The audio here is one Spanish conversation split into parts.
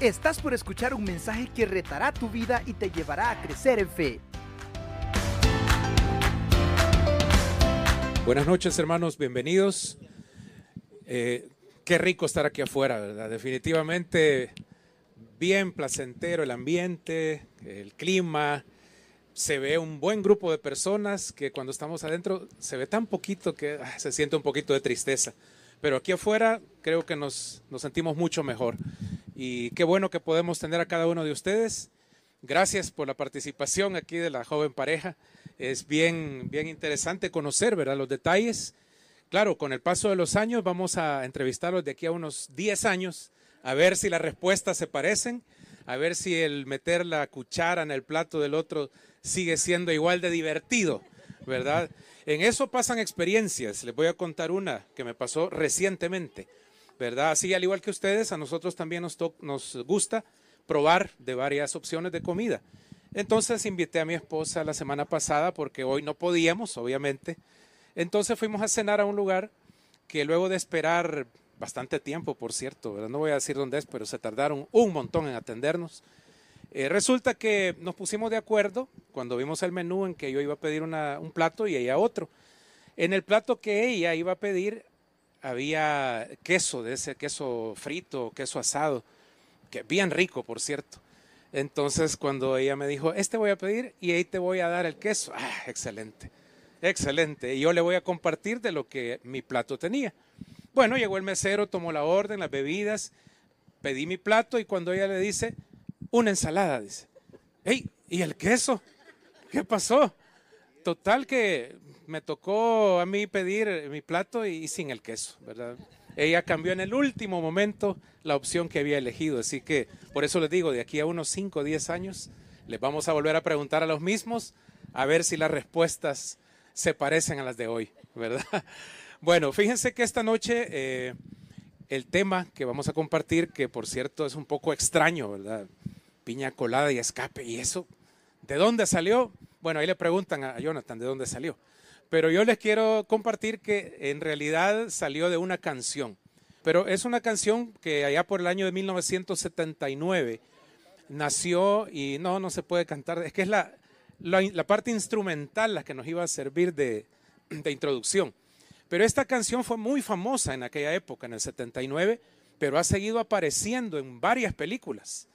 Estás por escuchar un mensaje que retará tu vida y te llevará a crecer en fe. Buenas noches hermanos, bienvenidos. Eh, qué rico estar aquí afuera, ¿verdad? Definitivamente bien placentero el ambiente, el clima. Se ve un buen grupo de personas que cuando estamos adentro se ve tan poquito que ah, se siente un poquito de tristeza. Pero aquí afuera creo que nos, sentimos mucho mejor. Y qué bueno que podemos tener a cada uno de ustedes. Gracias por la participación aquí de la joven pareja. Es bien, bien interesante conocer ¿verdad? los detalles. Claro, con el paso de los años vamos a entrevistarlos de aquí a unos 10 años, a ver si las respuestas se parecen, a ver si el meter la cuchara en el plato del otro sigue siendo igual de divertido, ¿verdad? En eso pasan experiencias. Les voy a contar una que me pasó recientemente. ¿verdad? Así, al igual que ustedes, a nosotros también nos, nos gusta probar de varias opciones de comida. Entonces invité a mi esposa la semana pasada porque hoy no podíamos, obviamente. Entonces fuimos a cenar a un lugar que luego de esperar bastante tiempo, por cierto, no voy a decir dónde es, pero se tardaron un montón en atendernos. Eh, resulta que nos pusimos de acuerdo cuando vimos el menú en que yo iba a pedir un plato y ella otro. En el plato que ella iba a pedir había queso, de ese queso frito, queso asado, que bien rico, por cierto. Entonces, cuando ella me dijo, este voy a pedir y ahí te voy a dar el queso, ah, excelente, excelente. Y yo le voy a compartir de lo que mi plato tenía. Bueno, llegó el mesero, tomó la orden, las bebidas, pedí mi plato y cuando ella le dice, una ensalada, dice, hey, ¿y el queso? ¿Qué pasó? Total que me tocó a mí pedir mi plato y, sin el queso, ¿verdad? Ella cambió en el último momento la opción que había elegido, así que por eso les digo, de aquí a unos 5 o 10 años les vamos a volver a preguntar a los mismos a ver si las respuestas se parecen a las de hoy, ¿verdad? Bueno, fíjense que esta noche eh, el tema que vamos a compartir, que por cierto es un poco extraño, ¿verdad? Piña colada y escape, ¿y eso? ¿De dónde salió? Bueno, ahí le preguntan a Jonathan de dónde salió. Pero yo les quiero compartir que en realidad salió de una canción. Pero es una canción que allá por el año de 1979 nació y no, no se puede cantar. Es que es la, la, parte instrumental la que nos iba a servir de, de introducción. Pero esta canción fue muy famosa en aquella época, en el 79, pero ha seguido apareciendo en varias películas.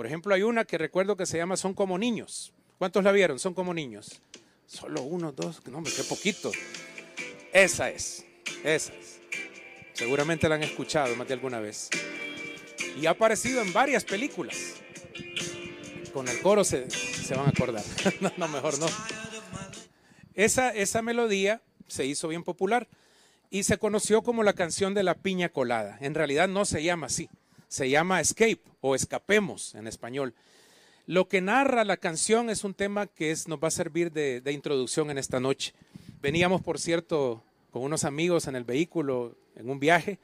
Por ejemplo, hay una que recuerdo que se llama Son como niños. ¿Cuántos la vieron? Son como niños. Solo uno, dos, no, hombre, qué poquito. Esa es, esa es. Seguramente la han escuchado más de alguna vez. Y ha aparecido en varias películas. Con el coro se, van a acordar. no, no, mejor no. Esa, esa melodía se hizo bien popular y se conoció como la canción de la piña colada. En realidad no se llama así, se llama Escape o Escapemos en español. Lo que narra la canción es un tema que es, nos va a servir de, introducción en esta noche. Veníamos, por cierto, con unos amigos en el vehículo, en un viaje,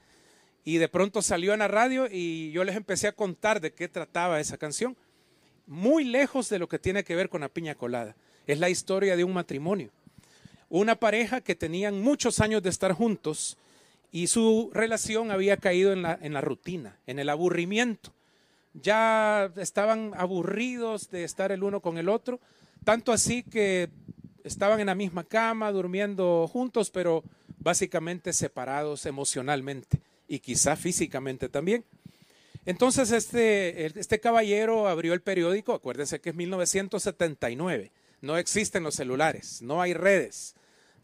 y de pronto salió en la radio y yo les empecé a contar de qué trataba esa canción. Muy lejos de lo que tiene que ver con la piña colada. Es la historia de un matrimonio. Una pareja que tenían muchos años de estar juntos y su relación había caído en la, rutina, en el aburrimiento. Ya estaban aburridos de estar el uno con el otro, tanto así que estaban en la misma cama, durmiendo juntos, pero básicamente separados emocionalmente y quizá físicamente también. Entonces este, este caballero abrió el periódico, acuérdense que es 1979, no existen los celulares, no hay redes,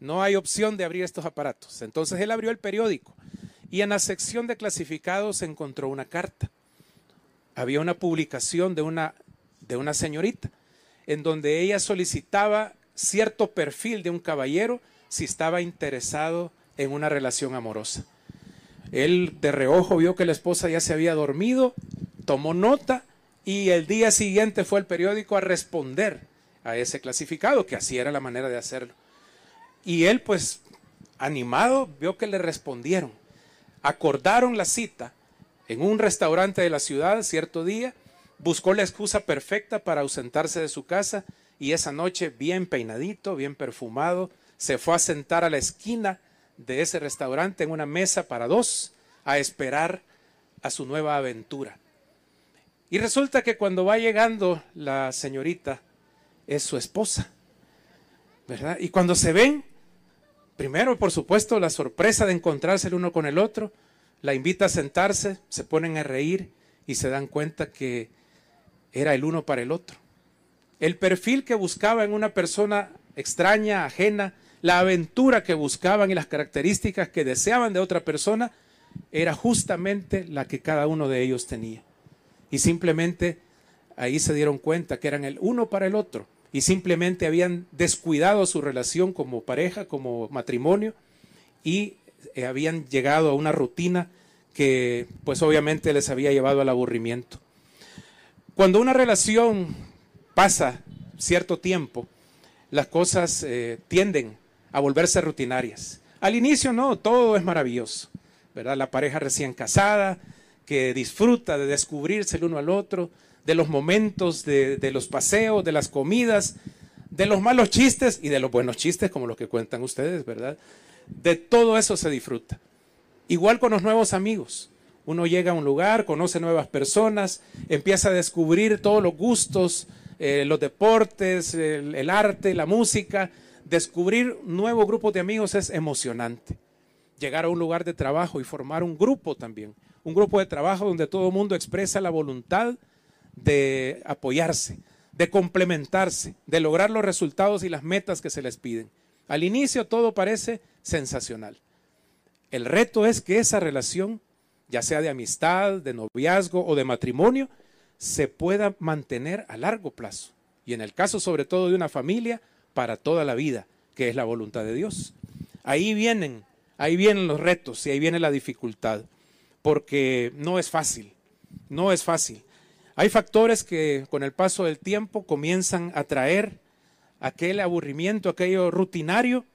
no hay opción de abrir estos aparatos. Entonces él abrió el periódico y en la sección de clasificados encontró una carta había una publicación de una, de una señorita en donde ella solicitaba cierto perfil de un caballero si estaba interesado en una relación amorosa. Él de reojo vio que la esposa ya se había dormido, tomó nota y el día siguiente fue al periódico a responder a ese clasificado, que así era la manera de hacerlo. Y él pues animado vio que le respondieron. Acordaron la cita en un restaurante de la ciudad cierto día, buscó la excusa perfecta para ausentarse de su casa y esa noche, bien peinadito, bien perfumado, se fue a sentar a la esquina de ese restaurante en una mesa para dos a esperar a su nueva aventura. Y resulta que cuando va llegando la señorita, es su esposa, ¿verdad? Y cuando se ven, primero, por supuesto, la sorpresa de encontrarse el uno con el otro, la invita a sentarse, se ponen a reír y se dan cuenta que era el uno para el otro. El perfil que buscaba en una persona extraña, ajena, la aventura que buscaban y las características que deseaban de otra persona, era justamente la que cada uno de ellos tenía. Y simplemente ahí se dieron cuenta que eran el uno para el otro y simplemente habían descuidado su relación como pareja, como matrimonio y eh, habían llegado a una rutina que pues obviamente les había llevado al aburrimiento. Cuando una relación pasa cierto tiempo, las cosas eh, tienden a volverse rutinarias. Al inicio no, todo es maravilloso, ¿verdad? La pareja recién casada, que disfruta de descubrirse el uno al otro, de los momentos, de, de los paseos, de las comidas, de los malos chistes y de los buenos chistes como los que cuentan ustedes, ¿verdad? De todo eso se disfruta. Igual con los nuevos amigos. Uno llega a un lugar, conoce nuevas personas, empieza a descubrir todos los gustos, eh, los deportes, el, arte, la música. Descubrir nuevos grupos de amigos es emocionante. Llegar a un lugar de trabajo y formar un grupo también. Un grupo de trabajo donde todo el mundo expresa la voluntad de apoyarse, de complementarse, de lograr los resultados y las metas que se les piden. Al inicio todo parece sensacional. El reto es que esa relación, ya sea de amistad, de noviazgo o de matrimonio, se pueda mantener a largo plazo. Y en el caso sobre todo de una familia, para toda la vida, que es la voluntad de Dios. Ahí vienen, ahí vienen los retos y ahí viene la dificultad, porque no es fácil, no es fácil. Hay factores que con el paso del tiempo comienzan a traer aquel aburrimiento, aquello rutinario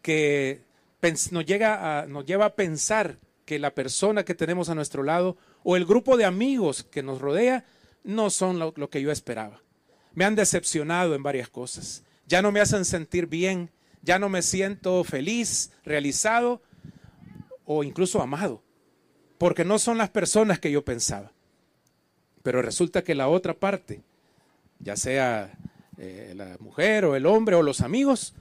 que nos, llega nos lleva a pensar que la persona que tenemos a nuestro lado o el grupo de amigos que nos rodea no son lo, lo que yo esperaba. Me han decepcionado en varias cosas. Ya no me hacen sentir bien, ya no me siento feliz, realizado o incluso amado, porque no son las personas que yo pensaba. Pero resulta que la otra parte, ya sea eh, la mujer o el hombre o los amigos,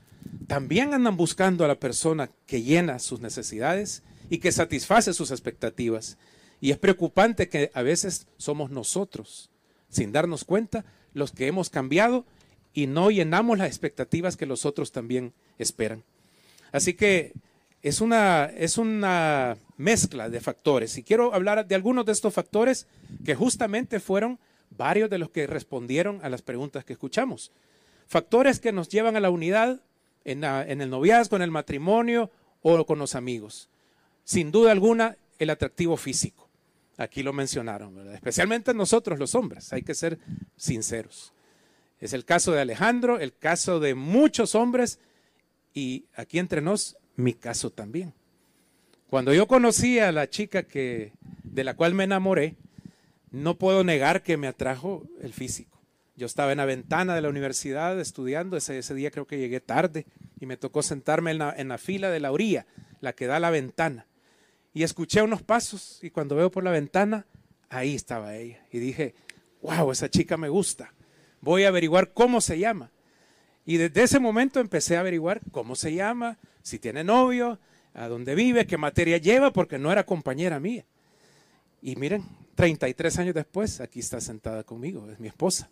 también andan buscando a la persona que llena sus necesidades y que satisface sus expectativas. Y es preocupante que a veces somos nosotros, sin darnos cuenta, los que hemos cambiado y no llenamos las expectativas que los otros también esperan. Así que es una, es una mezcla de factores. Y quiero hablar de algunos de estos factores que justamente fueron varios de los que respondieron a las preguntas que escuchamos. Factores que nos llevan a la unidad, en, el noviazgo, en el matrimonio o con los amigos. Sin duda alguna, el atractivo físico. Aquí lo mencionaron, especialmente nosotros los hombres, hay que ser sinceros. Es el caso de Alejandro, el caso de muchos hombres y aquí entre nos, mi caso también. Cuando yo conocí a la chica que, de la cual me enamoré, no puedo negar que me atrajo el físico. Yo estaba en la ventana de la universidad estudiando, ese, ese día creo que llegué tarde y me tocó sentarme en la, en la fila de la orilla, la que da a la ventana. Y escuché unos pasos y cuando veo por la ventana, ahí estaba ella. Y dije, wow, esa chica me gusta. Voy a averiguar cómo se llama. Y desde ese momento empecé a averiguar cómo se llama, si tiene novio, a dónde vive, qué materia lleva, porque no era compañera mía. Y miren, 33 años después, aquí está sentada conmigo, es mi esposa.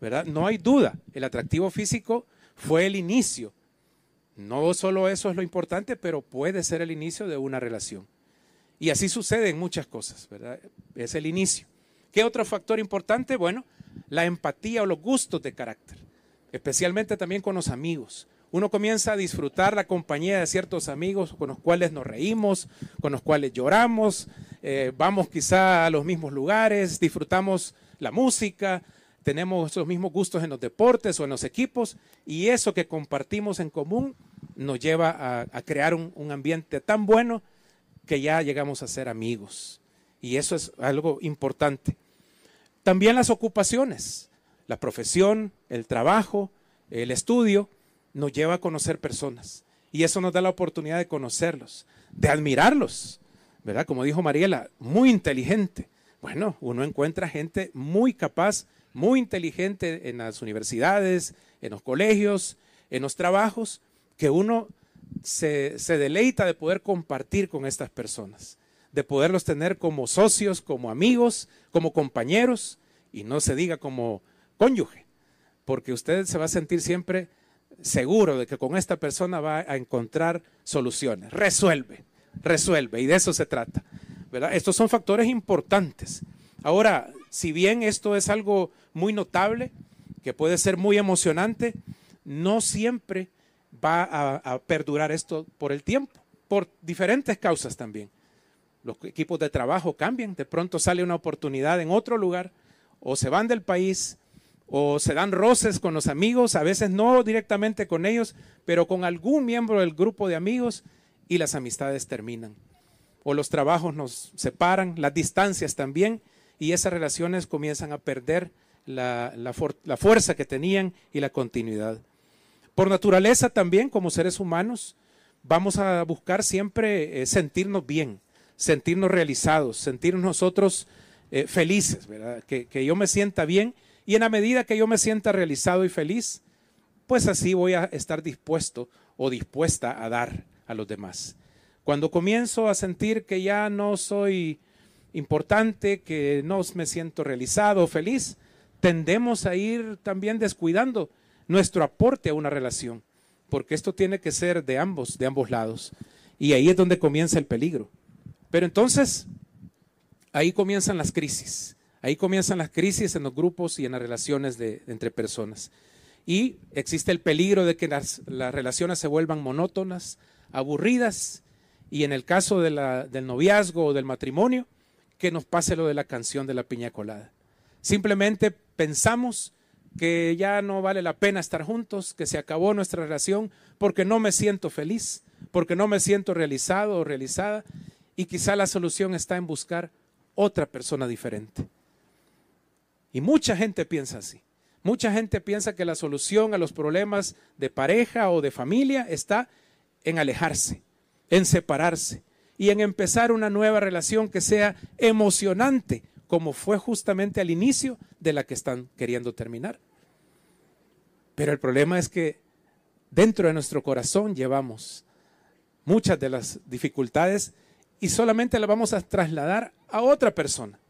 ¿verdad? No hay duda, el atractivo físico fue el inicio. No solo eso es lo importante, pero puede ser el inicio de una relación. Y así sucede en muchas cosas, ¿verdad? Es el inicio. ¿Qué otro factor importante? Bueno, la empatía o los gustos de carácter, especialmente también con los amigos. Uno comienza a disfrutar la compañía de ciertos amigos con los cuales nos reímos, con los cuales lloramos, eh, vamos quizá a los mismos lugares, disfrutamos la música, tenemos los mismos gustos en los deportes o en los equipos y eso que compartimos en común nos lleva a, crear un, un, ambiente tan bueno que ya llegamos a ser amigos. Y eso es algo importante. También las ocupaciones, la profesión, el trabajo, el estudio, nos lleva a conocer personas. Y eso nos da la oportunidad de conocerlos, de admirarlos, ¿verdad? Como dijo Mariela, muy inteligente, Bueno, uno encuentra gente muy capaz, muy inteligente en las universidades, en los colegios, en los trabajos, que uno se, se deleita de poder compartir con estas personas, de poderlos tener como socios, como amigos, como compañeros, y no se diga como cónyuge, porque usted se va a sentir siempre seguro de que con esta persona va a encontrar soluciones. Resuelve, resuelve, y de eso se trata. ¿verdad? Estos son factores importantes. Ahora, si bien esto es algo muy notable, que puede ser muy emocionante, no siempre va a, a perdurar esto por el tiempo, por diferentes causas también. Los equipos de trabajo cambian, de pronto sale una oportunidad en otro lugar, o se van del país, o se dan roces con los amigos, a veces no directamente con ellos, pero con algún miembro del grupo de amigos y las amistades terminan. O los trabajos nos separan, las distancias también, y esas relaciones comienzan a perder la, la, fuerza que tenían y la continuidad. Por naturaleza también, como seres humanos, vamos a buscar siempre eh, sentirnos bien, sentirnos realizados, sentirnos nosotros eh, felices, ¿verdad? Que, que yo me sienta bien y en la medida que yo me sienta realizado y feliz, pues así voy a estar dispuesto o dispuesta a dar a los demás. Cuando comienzo a sentir que ya no soy importante, que no me siento realizado o feliz, tendemos a ir también descuidando nuestro aporte a una relación, porque esto tiene que ser de ambos, de ambos lados. Y ahí es donde comienza el peligro. Pero entonces, ahí comienzan las crisis. Ahí comienzan las crisis en los grupos y en las relaciones entre personas. Y existe el peligro de que las, relaciones se vuelvan monótonas, aburridas, y en el caso del noviazgo o del matrimonio, que nos pase lo de la canción de la piña colada. Simplemente pensamos que ya no vale la pena estar juntos, que se acabó nuestra relación porque no me siento feliz, porque no me siento realizado o realizada, y quizá la solución está en buscar otra persona diferente. Y mucha gente piensa así. Mucha gente piensa que la solución a los problemas de pareja o de familia está en alejarse, en separarse y en empezar una nueva relación que sea emocionante, como fue justamente al inicio de la que están queriendo terminar. Pero el problema es que dentro de nuestro corazón llevamos muchas de las dificultades y solamente las vamos a trasladar a otra persona.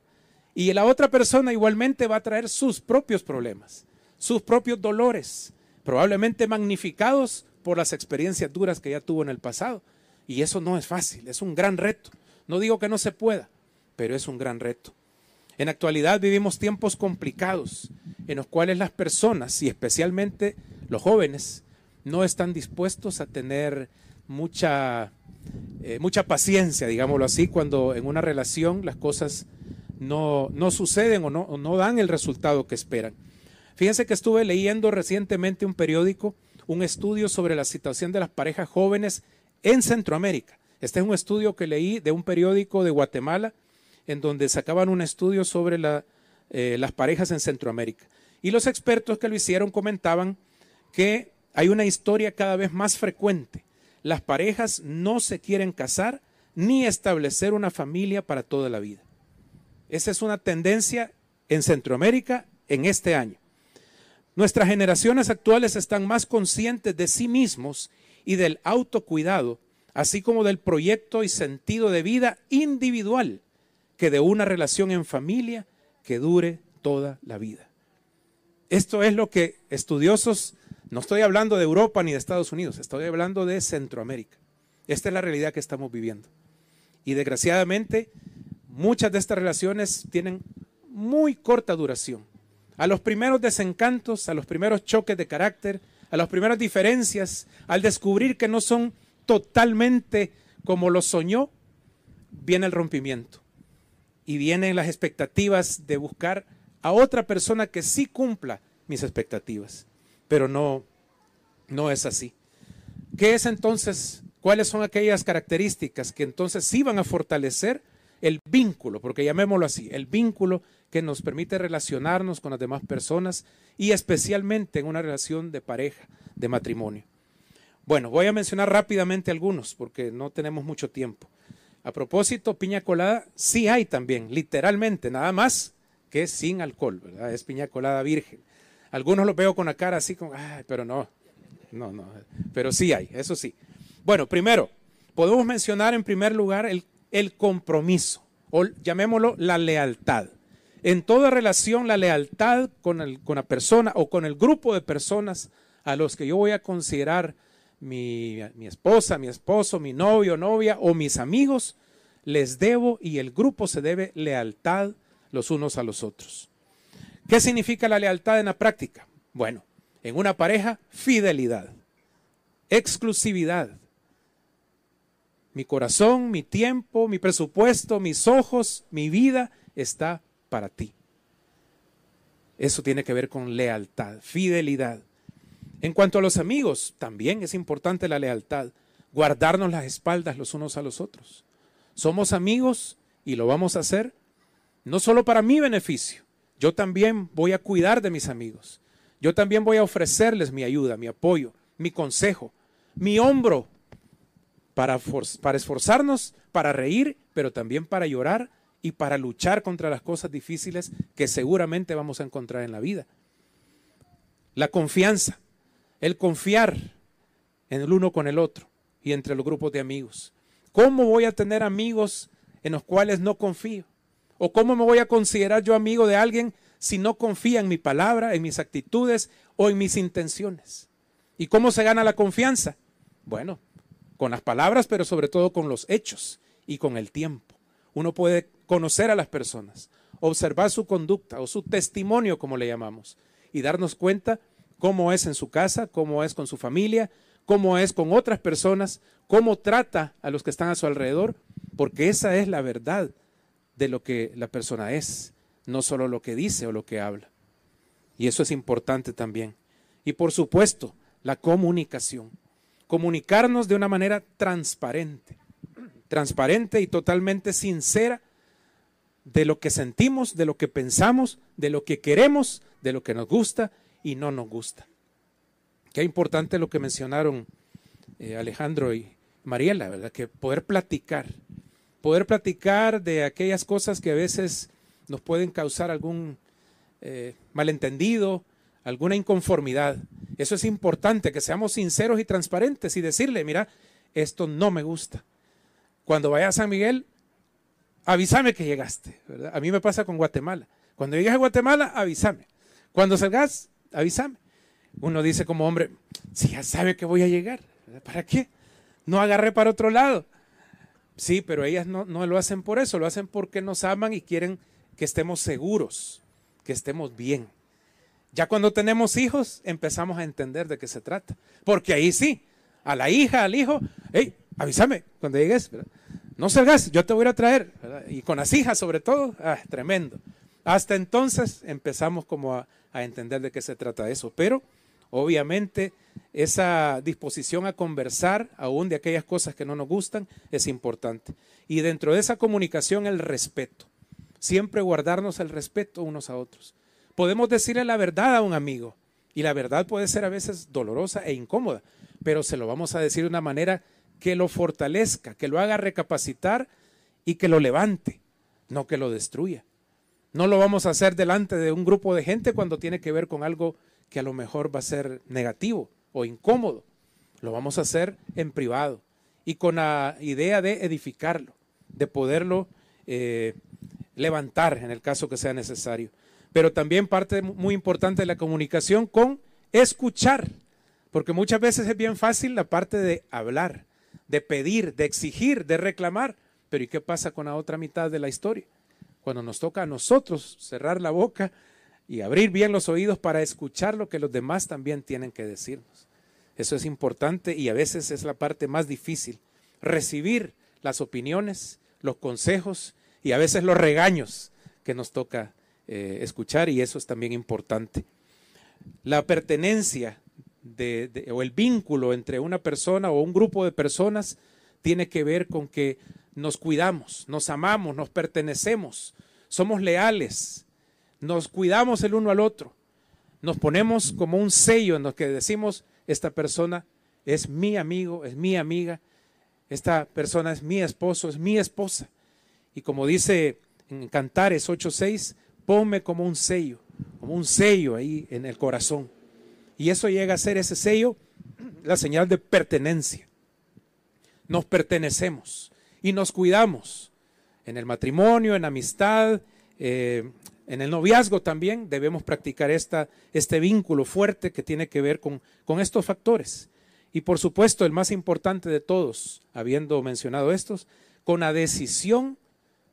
Y la otra persona igualmente va a traer sus propios problemas, sus propios dolores, probablemente magnificados por las experiencias duras que ya tuvo en el pasado. Y eso no es fácil, es un gran reto. No digo que no se pueda, pero es un gran reto. En actualidad vivimos tiempos complicados en los cuales las personas, y especialmente los jóvenes, no están dispuestos a tener mucha, eh, mucha paciencia, digámoslo así, cuando en una relación las cosas no, no suceden o no, no dan el resultado que esperan. Fíjense que estuve leyendo recientemente un periódico, un estudio sobre la situación de las parejas jóvenes en Centroamérica. Este es un estudio que leí de un periódico de Guatemala, en donde sacaban un estudio sobre eh, las parejas en Centroamérica. Y los expertos que lo hicieron comentaban que hay una historia cada vez más frecuente. Las parejas no se quieren casar ni establecer una familia para toda la vida. Esa es una tendencia en Centroamérica en este año. Nuestras generaciones actuales están más conscientes de sí mismos y del autocuidado, así como del proyecto y sentido de vida individual que de una relación en familia que dure toda la vida. Esto es lo que estudiosos, no estoy hablando de Europa ni de Estados Unidos, estoy hablando de Centroamérica. Esta es la realidad que estamos viviendo. Y desgraciadamente Muchas de estas relaciones tienen muy corta duración. A los primeros desencantos, a los primeros choques de carácter, a las primeras diferencias, al descubrir que no son totalmente como lo soñó, viene el rompimiento. Y vienen las expectativas de buscar a otra persona que sí cumpla mis expectativas. Pero no, no es así. ¿Qué es entonces? ¿Cuáles son aquellas características que entonces sí van a fortalecer el vínculo, porque llamémoslo así, el vínculo que nos permite relacionarnos con las demás personas y especialmente en una relación de pareja, de matrimonio. Bueno, voy a mencionar rápidamente algunos porque no tenemos mucho tiempo. A propósito, piña colada sí hay también, literalmente, nada más que sin alcohol, ¿verdad? Es piña colada virgen. Algunos lo veo con la cara así como, ay, pero no, no, no, pero sí hay, eso sí. Bueno, primero, podemos mencionar en primer lugar el, el compromiso, o llamémoslo la lealtad. En toda relación, la lealtad con, el, con la persona o con el grupo de personas a los que yo voy a considerar mi, esposa, mi esposo, mi novio, novia o mis amigos, les debo y el grupo se debe lealtad los unos a los otros. ¿Qué significa la lealtad en la práctica? Bueno, en una pareja, fidelidad, exclusividad. Mi corazón, mi tiempo, mi presupuesto, mis ojos, mi vida está para ti. Eso tiene que ver con lealtad, fidelidad. En cuanto a los amigos, también es importante la lealtad, guardarnos las espaldas los unos a los otros. Somos amigos y lo vamos a hacer no solo para mi beneficio, yo también voy a cuidar de mis amigos. Yo también voy a ofrecerles mi ayuda, mi apoyo, mi consejo, mi hombro para, para esforzarnos, para reír, pero también para llorar y para luchar contra las cosas difíciles que seguramente vamos a encontrar en la vida. La confianza el confiar en el uno con el otro y entre los grupos de amigos. ¿Cómo voy a tener amigos en los cuales no confío? ¿O cómo me voy a considerar yo amigo de alguien si no confía en mi palabra, en mis actitudes o en mis intenciones? ¿Y cómo se gana la confianza? Bueno, con las palabras, pero sobre todo con los hechos y con el tiempo. Uno puede conocer a las personas, observar su conducta o su testimonio, como le llamamos, y darnos cuenta cómo es en su casa, cómo es con su familia, cómo es con otras personas, cómo trata a los que están a su alrededor, porque esa es la verdad de lo que la persona es, no solo lo que dice o lo que habla. Y eso es importante también. Y por supuesto, la comunicación. Comunicarnos de una manera transparente, transparente y totalmente sincera de lo que sentimos, de lo que pensamos, de lo que queremos, de lo que nos gusta y no nos gusta. Qué importante lo que mencionaron eh, Alejandro y Mariela, ¿verdad? Que poder platicar, poder platicar de aquellas cosas que a veces nos pueden causar algún eh, malentendido, alguna inconformidad. Eso es importante, que seamos sinceros y transparentes y decirle, mira, esto no me gusta. Cuando vaya a San Miguel, avísame que llegaste. A mí me pasa con Guatemala. Cuando llegues a Guatemala, avísame. Cuando salgas, avísame. Uno dice como hombre, si ya sabe que voy a llegar, ¿para qué? No agarré para otro lado. Sí, pero ellas no, no lo hacen por eso, lo hacen porque nos aman y quieren que estemos seguros, que estemos bien. Ya cuando tenemos hijos, empezamos a entender de qué se trata. Porque ahí sí, a la hija, al hijo, hey, avísame cuando llegues. No salgas, yo te voy a traer. Y con las hijas sobre todo, ah, tremendo. Hasta entonces empezamos como a, a entender de qué se trata eso. Pero obviamente esa disposición a conversar aún de aquellas cosas que no nos gustan es importante. Y dentro de esa comunicación el respeto. Siempre guardarnos el respeto unos a otros. Podemos decirle la verdad a un amigo y la verdad puede ser a veces dolorosa e incómoda, pero se lo vamos a decir de una manera que lo fortalezca, que lo haga recapacitar y que lo levante, no que lo destruya. No lo vamos a hacer delante de un grupo de gente cuando tiene que ver con algo que a lo mejor va a ser negativo o incómodo. Lo vamos a hacer en privado y con la idea de edificarlo, de poderlo eh, levantar en el caso que sea necesario. Pero también parte muy importante de la comunicación con escuchar, porque muchas veces es bien fácil la parte de hablar, de pedir, de exigir, de reclamar, pero ¿y qué pasa con la otra mitad de la historia? cuando nos toca a nosotros cerrar la boca y abrir bien los oídos para escuchar lo que los demás también tienen que decirnos. Eso es importante y a veces es la parte más difícil, recibir las opiniones, los consejos y a veces los regaños que nos toca eh, escuchar y eso es también importante. La pertenencia o el vínculo entre una persona o un grupo de personas tiene que ver con que nos cuidamos, nos amamos, nos pertenecemos, somos leales, nos cuidamos el uno al otro, nos ponemos como un sello en lo que decimos, esta persona es mi amigo, es mi amiga, esta persona es mi esposo, es mi esposa. Y como dice en Cantares 8:6, ponme como un sello, como un sello ahí en el corazón. Y eso llega a ser ese sello, la señal de pertenencia. Nos pertenecemos y nos cuidamos. En el matrimonio, en amistad, eh, en el noviazgo también debemos practicar esta, este vínculo fuerte que tiene que ver con, con estos factores. Y por supuesto, el más importante de todos, habiendo mencionado estos, con la decisión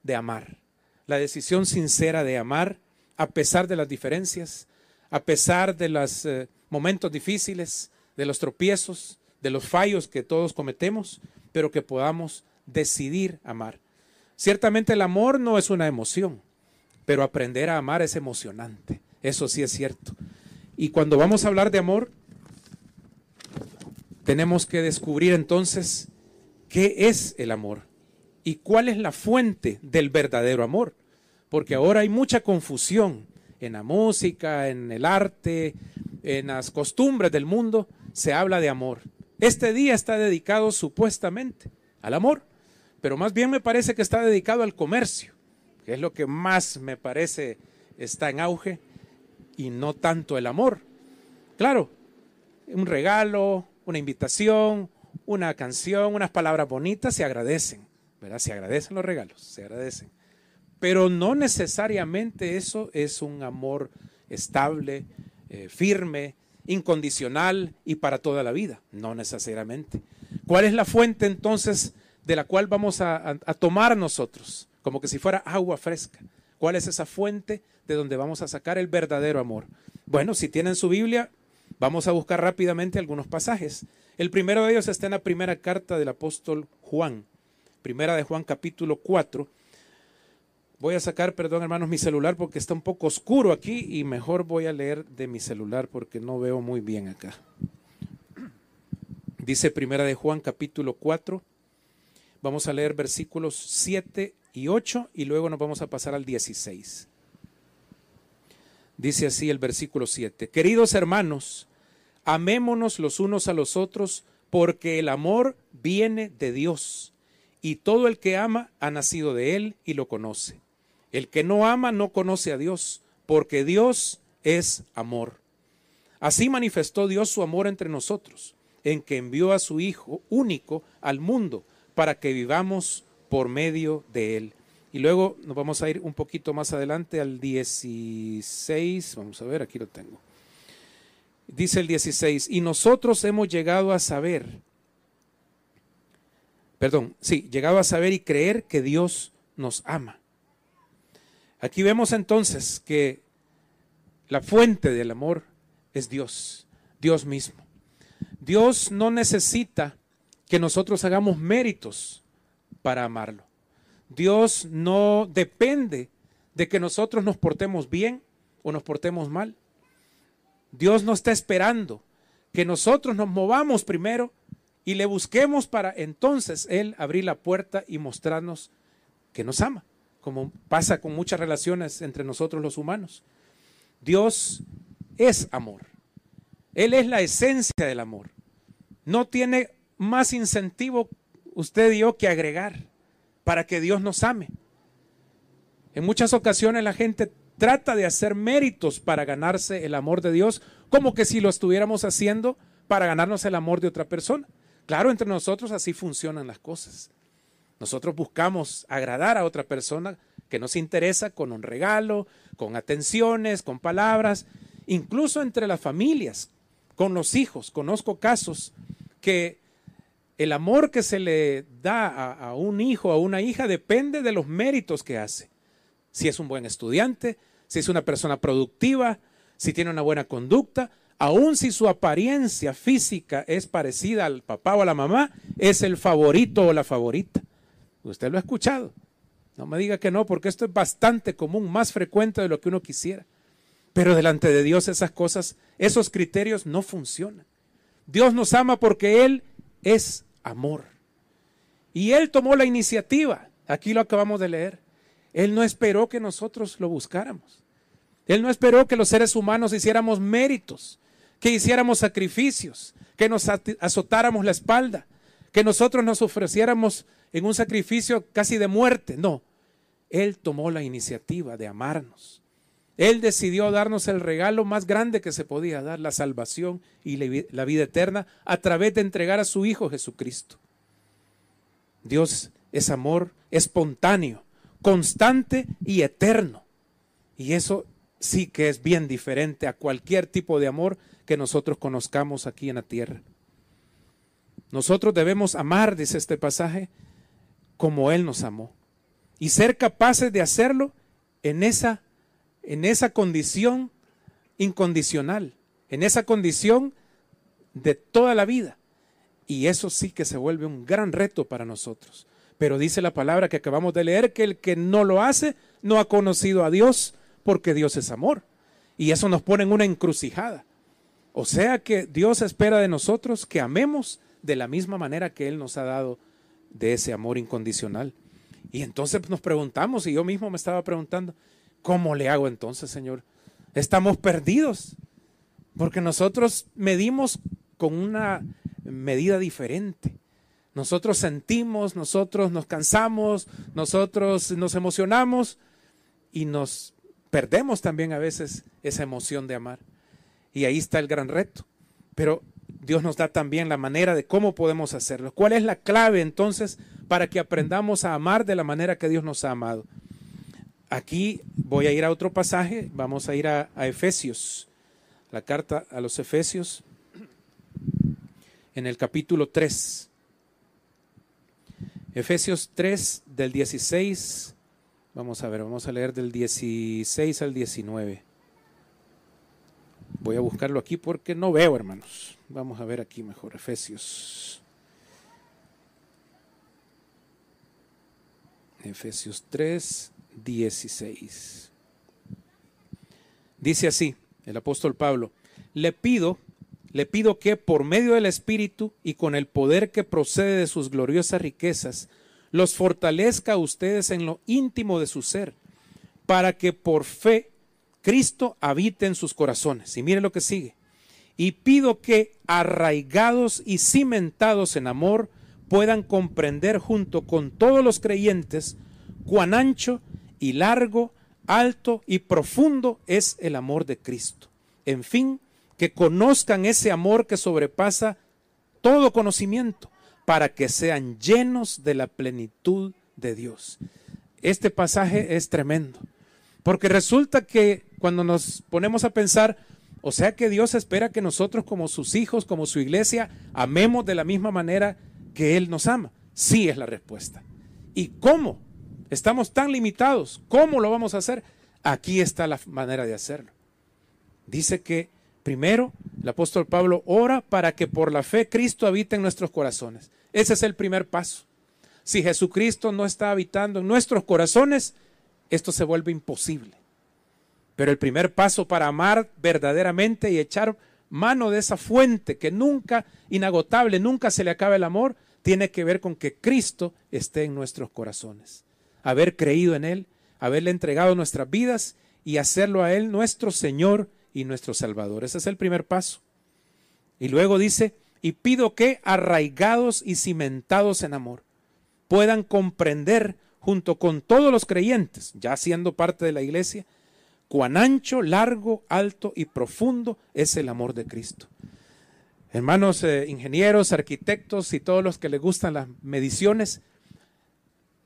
de amar. La decisión sincera de amar a pesar de las diferencias, a pesar de los eh, momentos difíciles, de los tropiezos, de los fallos que todos cometemos, pero que podamos decidir amar. Ciertamente el amor no es una emoción, pero aprender a amar es emocionante. Eso sí es cierto. Y cuando vamos a hablar de amor, tenemos que descubrir entonces qué es el amor y cuál es la fuente del verdadero amor. Porque ahora hay mucha confusión en la música, en el arte, en las costumbres del mundo. Se habla de amor. Este día está dedicado supuestamente al amor, pero más bien me parece que está dedicado al comercio, que es lo que más me parece está en auge, y no tanto el amor. Claro, un regalo, una invitación, una canción, unas palabras bonitas se agradecen, ¿verdad? Se agradecen los regalos, se agradecen. Pero no necesariamente eso es un amor estable, eh, firme, incondicional y para toda la vida. No necesariamente. ¿Cuál es la fuente entonces de la cual vamos a, a tomar nosotros? Como que si fuera agua fresca. ¿Cuál es esa fuente de donde vamos a sacar el verdadero amor? Bueno, si tienen su Biblia, Vamos a buscar rápidamente algunos pasajes. El primero de ellos está en la primera carta del apóstol Juan, primera de Juan capítulo 4. Voy a sacar, perdón hermanos, mi celular porque está un poco oscuro aquí y mejor voy a leer de mi celular porque no veo muy bien acá. Dice primera de Juan capítulo 4. Vamos a leer versículos 7 y 8 y luego nos vamos a pasar al 16. Dice así el versículo 7. Queridos hermanos, amémonos los unos a los otros, porque el amor viene de Dios, y todo el que ama ha nacido de Él y lo conoce. El que no ama no conoce a Dios, porque Dios es amor. Así manifestó Dios su amor entre nosotros, en que envió a su Hijo único al mundo, para que vivamos por medio de Él. Y luego nos vamos a ir un poquito más adelante al 16. Vamos a ver, aquí lo tengo. Dice el 16, y nosotros hemos llegado a saber, perdón, sí, llegado a saber y creer que Dios nos ama. Aquí vemos entonces que la fuente del amor es Dios, Dios mismo. Dios no necesita que nosotros hagamos méritos para amarlo. Dios no depende de que nosotros nos portemos bien o nos portemos mal. Dios no está esperando que nosotros nos movamos primero y le busquemos para entonces Él abrir la puerta y mostrarnos que nos ama, como pasa con muchas relaciones entre nosotros los humanos. Dios es amor. Él es la esencia del amor. No tiene más incentivo usted y yo que agregar para que Dios nos ame. En muchas ocasiones la gente trata de hacer méritos para ganarse el amor de Dios, como que si lo estuviéramos haciendo para ganarnos el amor de otra persona. Claro, entre nosotros así funcionan las cosas. Nosotros buscamos agradar a otra persona que nos interesa con un regalo, con atenciones, con palabras, incluso entre las familias, con los hijos. Conozco casos que el amor que se le da a, un hijo, a una hija, depende de los méritos que hace. Si es un buen estudiante, si es una persona productiva, si tiene una buena conducta, aun si su apariencia física es parecida al papá o a la mamá, es el favorito o la favorita. Usted lo ha escuchado. No me diga que no, porque esto es bastante común, más frecuente de lo que uno quisiera. Pero delante de Dios esas cosas, esos criterios no funcionan. Dios nos ama porque Él es amor. Y Él tomó la iniciativa. Aquí lo acabamos de leer. Él no esperó que nosotros lo buscáramos. Él no esperó que los seres humanos hiciéramos méritos, que hiciéramos sacrificios, que nos azotáramos la espalda, que nosotros nos ofreciéramos en un sacrificio casi de muerte. No, Él tomó la iniciativa de amarnos. Él decidió darnos el regalo más grande que se podía dar, la salvación y la vida eterna, a través de entregar a su Hijo Jesucristo. Dios es amor espontáneo, constante y eterno. Y eso sí que es bien diferente a cualquier tipo de amor que nosotros conozcamos aquí en la tierra. Nosotros debemos amar, dice este pasaje, como Él nos amó. Y ser capaces de hacerlo en esa, en esa condición incondicional, en esa condición de toda la vida. Y eso sí que se vuelve un gran reto para nosotros. Pero dice la palabra que acabamos de leer que el que no lo hace no ha conocido a Dios porque Dios es amor. Y eso nos pone en una encrucijada. O sea que Dios espera de nosotros que amemos de la misma manera que Él nos ha dado de ese amor incondicional. Y entonces nos preguntamos, y yo mismo me estaba preguntando, ¿cómo le hago entonces, Señor? Estamos perdidos, porque nosotros medimos con una medida diferente. Nosotros sentimos, nosotros nos cansamos, nosotros nos emocionamos y nos perdemos también a veces esa emoción de amar. Y ahí está el gran reto. Pero Dios nos da también la manera de cómo podemos hacerlo. ¿Cuál es la clave entonces para que aprendamos a amar de la manera que Dios nos ha amado? Aquí voy a ir a otro pasaje, vamos a ir a, Efesios, la carta a los Efesios, en el capítulo 3. Efesios 3 del 16, vamos a ver, vamos a leer del 16 al 19. Voy a buscarlo aquí porque no veo, hermanos. Vamos a ver aquí mejor, Efesios. Efesios 3, 16. Dice así el apóstol Pablo, le pido, le pido que por medio del Espíritu y con el poder que procede de sus gloriosas riquezas, los fortalezca a ustedes en lo íntimo de su ser, para que por fe Cristo habite en sus corazones. Y mire lo que sigue. Y pido que, arraigados y cimentados en amor, puedan comprender junto con todos los creyentes cuán ancho y largo, alto y profundo es el amor de Cristo. En fin, que conozcan ese amor que sobrepasa todo conocimiento, para que sean llenos de la plenitud de Dios. Este pasaje es tremendo, porque resulta que cuando nos ponemos a pensar, o sea que Dios espera que nosotros como sus hijos, como su iglesia, amemos de la misma manera que Él nos ama. Sí es la respuesta. ¿Y cómo? Estamos tan limitados. ¿Cómo lo vamos a hacer? Aquí está la manera de hacerlo. Dice que primero el apóstol Pablo ora para que por la fe Cristo habite en nuestros corazones. Ese es el primer paso. Si Jesucristo no está habitando en nuestros corazones, esto se vuelve imposible. Pero el primer paso para amar verdaderamente y echar mano de esa fuente que nunca, inagotable, nunca se le acaba el amor, tiene que ver con que Cristo esté en nuestros corazones. Haber creído en Él, haberle entregado nuestras vidas y hacerlo a Él nuestro Señor y nuestro Salvador. Ese es el primer paso. Y luego dice, y pido que, arraigados y cimentados en amor, puedan comprender junto con todos los creyentes, ya siendo parte de la iglesia, cuán ancho, largo, alto y profundo es el amor de Cristo. Hermanos eh, ingenieros, arquitectos y todos los que les gustan las mediciones,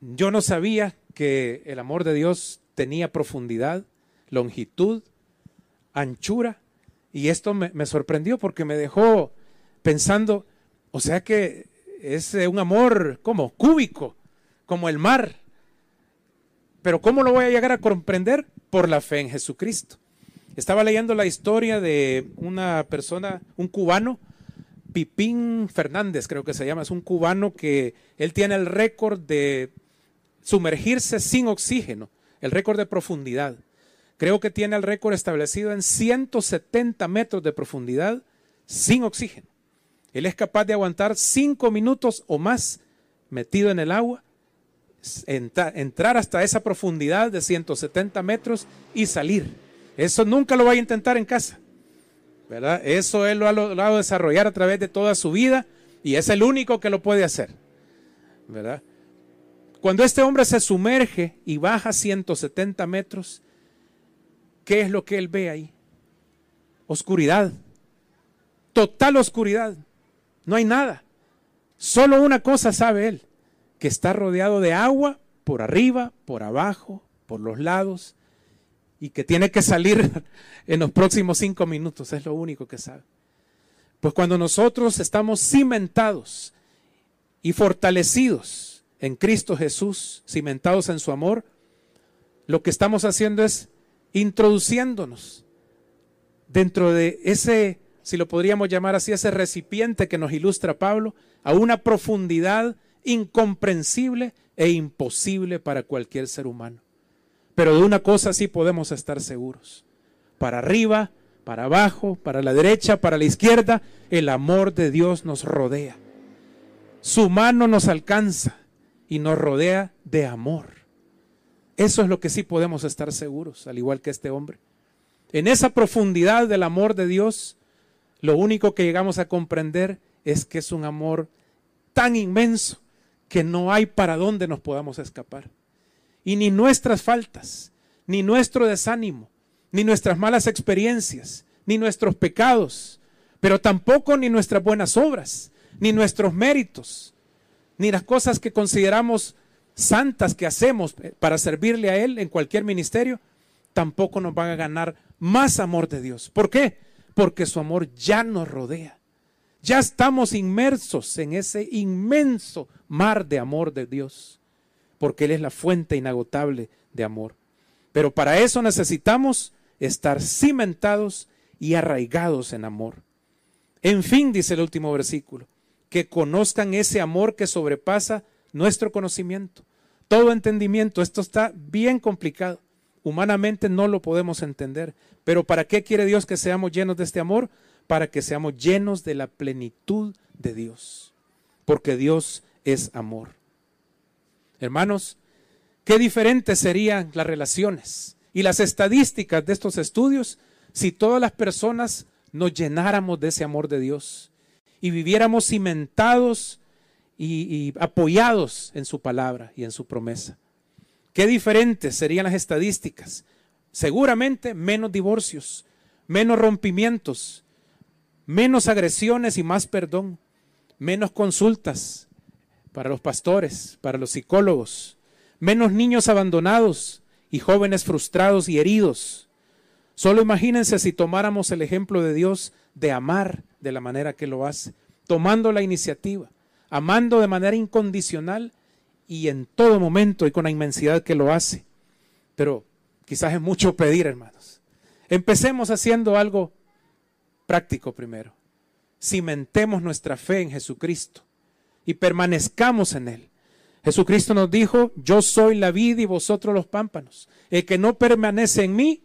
yo no sabía que el amor de Dios tenía profundidad, longitud, anchura, y esto me, me sorprendió porque me dejó pensando, o sea que es eh, un amor como cúbico, como el mar. Pero ¿cómo lo voy a llegar a comprender? por la fe en Jesucristo. Estaba leyendo la historia de una persona, un cubano, Pipín Fernández creo que se llama, es un cubano que él tiene el récord de sumergirse sin oxígeno, el récord de profundidad. Creo que tiene el récord establecido en 170 metros de profundidad sin oxígeno. Él es capaz de aguantar cinco minutos o más metido en el agua entrar hasta esa profundidad de 170 metros y salir. Eso nunca lo va a intentar en casa. ¿verdad? Eso él lo ha logrado desarrollar a través de toda su vida Y es el único que lo puede hacer. ¿Verdad? Cuando este hombre se sumerge y baja 170 metros, ¿qué es lo que él ve ahí? Oscuridad. Total oscuridad. No hay nada. Solo una cosa sabe él, que está rodeado de agua por arriba, por abajo, por los lados, y que tiene que salir en los próximos cinco minutos. Es lo único que sabe. Pues cuando nosotros estamos cimentados y fortalecidos, en Cristo Jesús, cimentados en su amor, lo que estamos haciendo es introduciéndonos dentro de ese, si lo podríamos llamar así, ese recipiente que nos ilustra Pablo, a una profundidad incomprensible e imposible para cualquier ser humano. Pero de una cosa sí podemos estar seguros. Para arriba, para abajo, para la derecha, para la izquierda, el amor de Dios nos rodea. Su mano nos alcanza y nos rodea de amor. Eso es lo que sí podemos estar seguros, al igual que este hombre. En esa profundidad del amor de Dios, lo único que llegamos a comprender es que es un amor tan inmenso que no hay para dónde nos podamos escapar. Y ni nuestras faltas, ni nuestro desánimo, ni nuestras malas experiencias, ni nuestros pecados, pero tampoco ni nuestras buenas obras, ni nuestros méritos, ni las cosas que consideramos santas que hacemos para servirle a Él en cualquier ministerio, tampoco nos van a ganar más amor de Dios. ¿Por qué? Porque su amor ya nos rodea. Ya estamos inmersos en ese inmenso mar de amor de Dios, porque Él es la fuente inagotable de amor. Pero para eso necesitamos estar cimentados y arraigados en amor. En fin, dice el último versículo, que conozcan ese amor que sobrepasa nuestro conocimiento, todo entendimiento. Esto está bien complicado. Humanamente no lo podemos entender. Pero ¿para qué quiere Dios que seamos llenos de este amor? Para que seamos llenos de la plenitud de Dios. Porque Dios es amor. Hermanos, qué diferentes serían las relaciones y las estadísticas de estos estudios si todas las personas nos llenáramos de ese amor de Dios y viviéramos cimentados y, apoyados en su palabra y en su promesa. Qué diferentes serían las estadísticas. Seguramente menos divorcios, menos rompimientos, menos agresiones y más perdón, menos consultas para los pastores, para los psicólogos, menos niños abandonados y jóvenes frustrados y heridos. Solo imagínense si tomáramos el ejemplo de Dios de amar de la manera que lo hace, tomando la iniciativa, amando de manera incondicional y en todo momento y con la inmensidad que lo hace. Pero quizás es mucho pedir, hermanos. Empecemos haciendo algo práctico primero. Cimentemos nuestra fe en Jesucristo y permanezcamos en Él. Jesucristo nos dijo, yo soy la vida y vosotros los pámpanos. El que no permanece en mí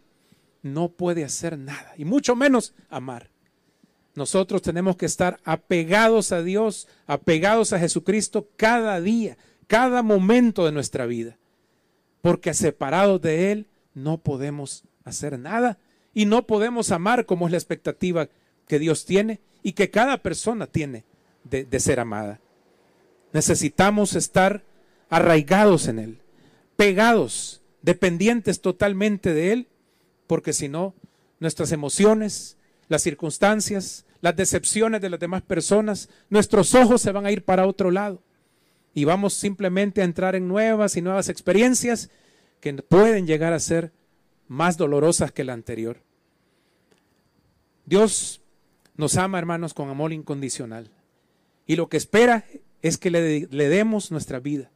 no puede hacer nada, y mucho menos amar. Nosotros tenemos que estar apegados a Dios, apegados a Jesucristo cada día, cada momento de nuestra vida. Porque separados de Él no podemos hacer nada y no podemos amar como es la expectativa que Dios tiene y que cada persona tiene de, ser amada. Necesitamos estar arraigados en Él, pegados, dependientes totalmente de Él, porque si no, nuestras emociones, las circunstancias, las decepciones de las demás personas, nuestros ojos se van a ir para otro lado y vamos simplemente a entrar en nuevas y nuevas experiencias que pueden llegar a ser más dolorosas que la anterior. Dios nos ama, hermanos, con amor incondicional. Y lo que espera es que le, le, demos nuestra vida,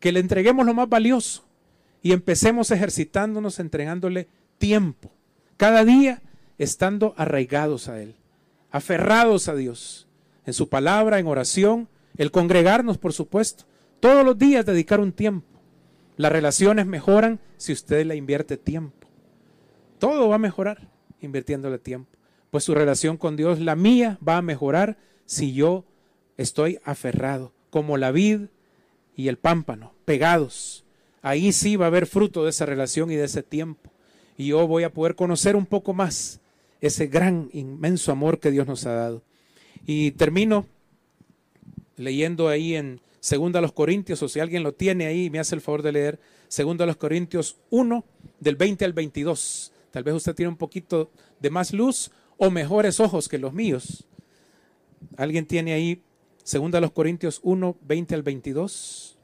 que le entreguemos lo más valioso y empecemos ejercitándonos, entregándole tiempo. Cada día estando arraigados a Él, aferrados a Dios, en su palabra, en oración, el congregarnos, por supuesto, todos los días dedicar un tiempo. Las relaciones mejoran si usted le invierte tiempo. Todo va a mejorar invirtiéndole tiempo. Pues su relación con Dios, la mía, va a mejorar si yo estoy aferrado, como la vid y el pámpano, pegados. Ahí sí va a haber fruto de esa relación y de ese tiempo. Y yo voy a poder conocer un poco más ese gran, inmenso amor que Dios nos ha dado. Y termino leyendo ahí en Segunda a los Corintios, o si alguien lo tiene ahí, me hace el favor de leer Segunda a los Corintios 1, del 20 al 22. Tal vez usted tiene un poquito de más luz o mejores ojos que los míos. ¿Alguien tiene ahí Segunda a los Corintios 1, 20 al 22?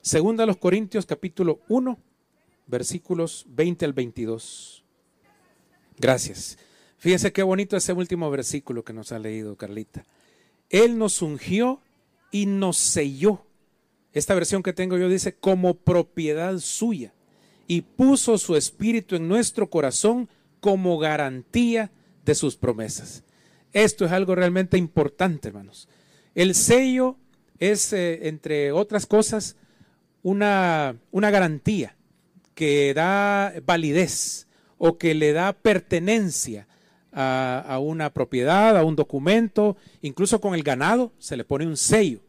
Segunda a los Corintios capítulo 1, versículos 20 al 22. Gracias. Fíjense qué bonito ese último versículo que nos ha leído Carlita. Él nos ungió y nos selló. Esta versión que tengo yo dice como propiedad suya y puso su espíritu en nuestro corazón como garantía de sus promesas. Esto es algo realmente importante, hermanos. El sello es, eh, entre otras cosas, una, una garantía que da validez o que le da pertenencia a, una propiedad, a un documento, incluso con el ganado se le pone un sello,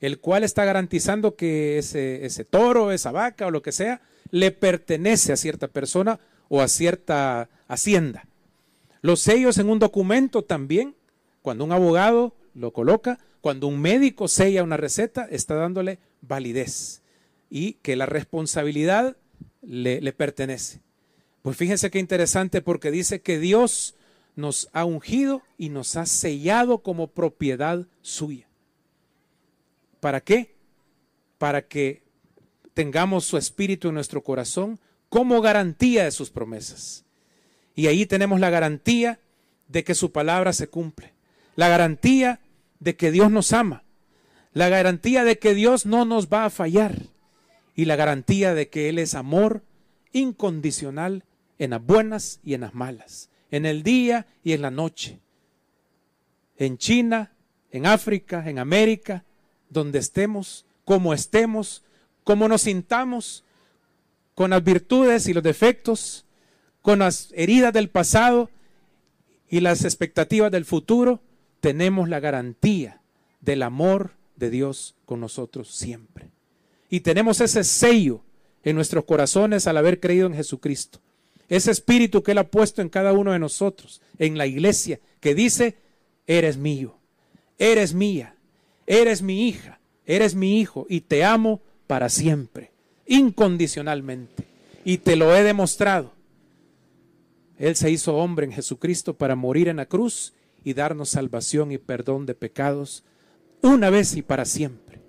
el cual está garantizando que ese, toro, esa vaca o lo que sea, le pertenece a cierta persona o a cierta hacienda. Los sellos en un documento también, cuando un abogado lo coloca, cuando un médico sella una receta, está dándole validez y que la responsabilidad le pertenece. Pues fíjense qué interesante porque dice que Dios nos ha ungido y nos ha sellado como propiedad suya. ¿Para qué? Para que tengamos su espíritu en nuestro corazón como garantía de sus promesas. Y ahí tenemos la garantía de que su palabra se cumple, la garantía de que Dios nos ama, la garantía de que Dios no nos va a fallar y la garantía de que Él es amor incondicional en las buenas y en las malas en el día y en la noche. En China, en África, en América, donde estemos, como estemos, como nos sintamos, con las virtudes y los defectos, con las heridas del pasado y las expectativas del futuro, tenemos la garantía del amor de Dios con nosotros siempre. Y tenemos ese sello en nuestros corazones al haber creído en Jesucristo. Ese espíritu que Él ha puesto en cada uno de nosotros, en la iglesia, que dice, eres mío, eres mía, eres mi hija, eres mi hijo y te amo para siempre, incondicionalmente. Y te lo he demostrado. Él se hizo hombre en Jesucristo para morir en la cruz y darnos salvación y perdón de pecados una vez y para siempre.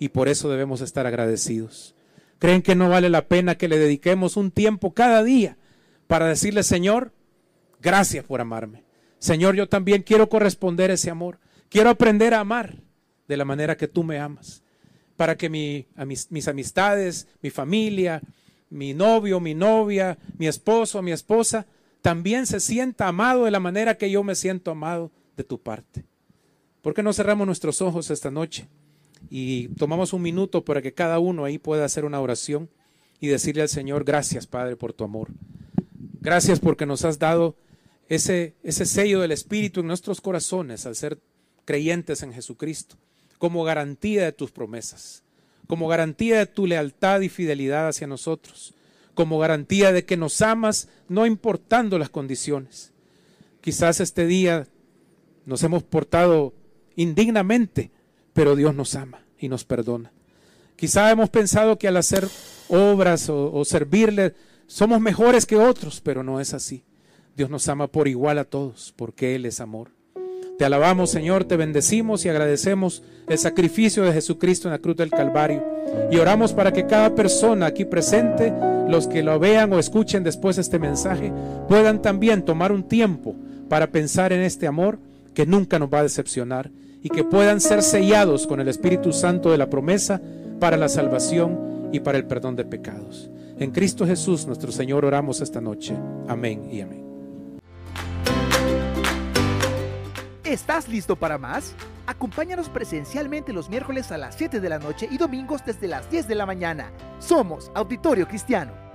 Y por eso debemos estar agradecidos. ¿Creen que no vale la pena que le dediquemos un tiempo cada día para decirle, Señor, gracias por amarme. Señor, yo también quiero corresponder ese amor. Quiero aprender a amar de la manera que tú me amas. Para que mi, mis, mis amistades, mi familia, mi novio, mi novia, mi esposo, mi esposa, también se sienta amado de la manera que yo me siento amado de tu parte. ¿Por qué no cerramos nuestros ojos esta noche y tomamos un minuto para que cada uno ahí pueda hacer una oración y decirle al Señor, gracias Padre por tu amor? Gracias porque nos has dado ese, ese sello del Espíritu en nuestros corazones al ser creyentes en Jesucristo, como garantía de tus promesas, como garantía de tu lealtad y fidelidad hacia nosotros, como garantía de que nos amas no importando las condiciones. Quizás este día nos hemos portado indignamente, pero Dios nos ama y nos perdona. Quizá hemos pensado que al hacer obras o, o servirle somos mejores que otros, pero no es así. Dios nos ama por igual a todos, porque Él es amor. Te alabamos, Señor, te bendecimos y agradecemos el sacrificio de Jesucristo en la cruz del Calvario. Y oramos para que cada persona aquí presente, los que lo vean o escuchen después este mensaje, puedan también tomar un tiempo para pensar en este amor que nunca nos va a decepcionar y que puedan ser sellados con el Espíritu Santo de la promesa para la salvación y para el perdón de pecados. En Cristo Jesús, nuestro Señor, oramos esta noche. Amén y amén. ¿Estás listo para más? Acompáñanos presencialmente los miércoles a las 7 de la noche y domingos desde las 10 de la mañana. Somos Auditorio Cristiano.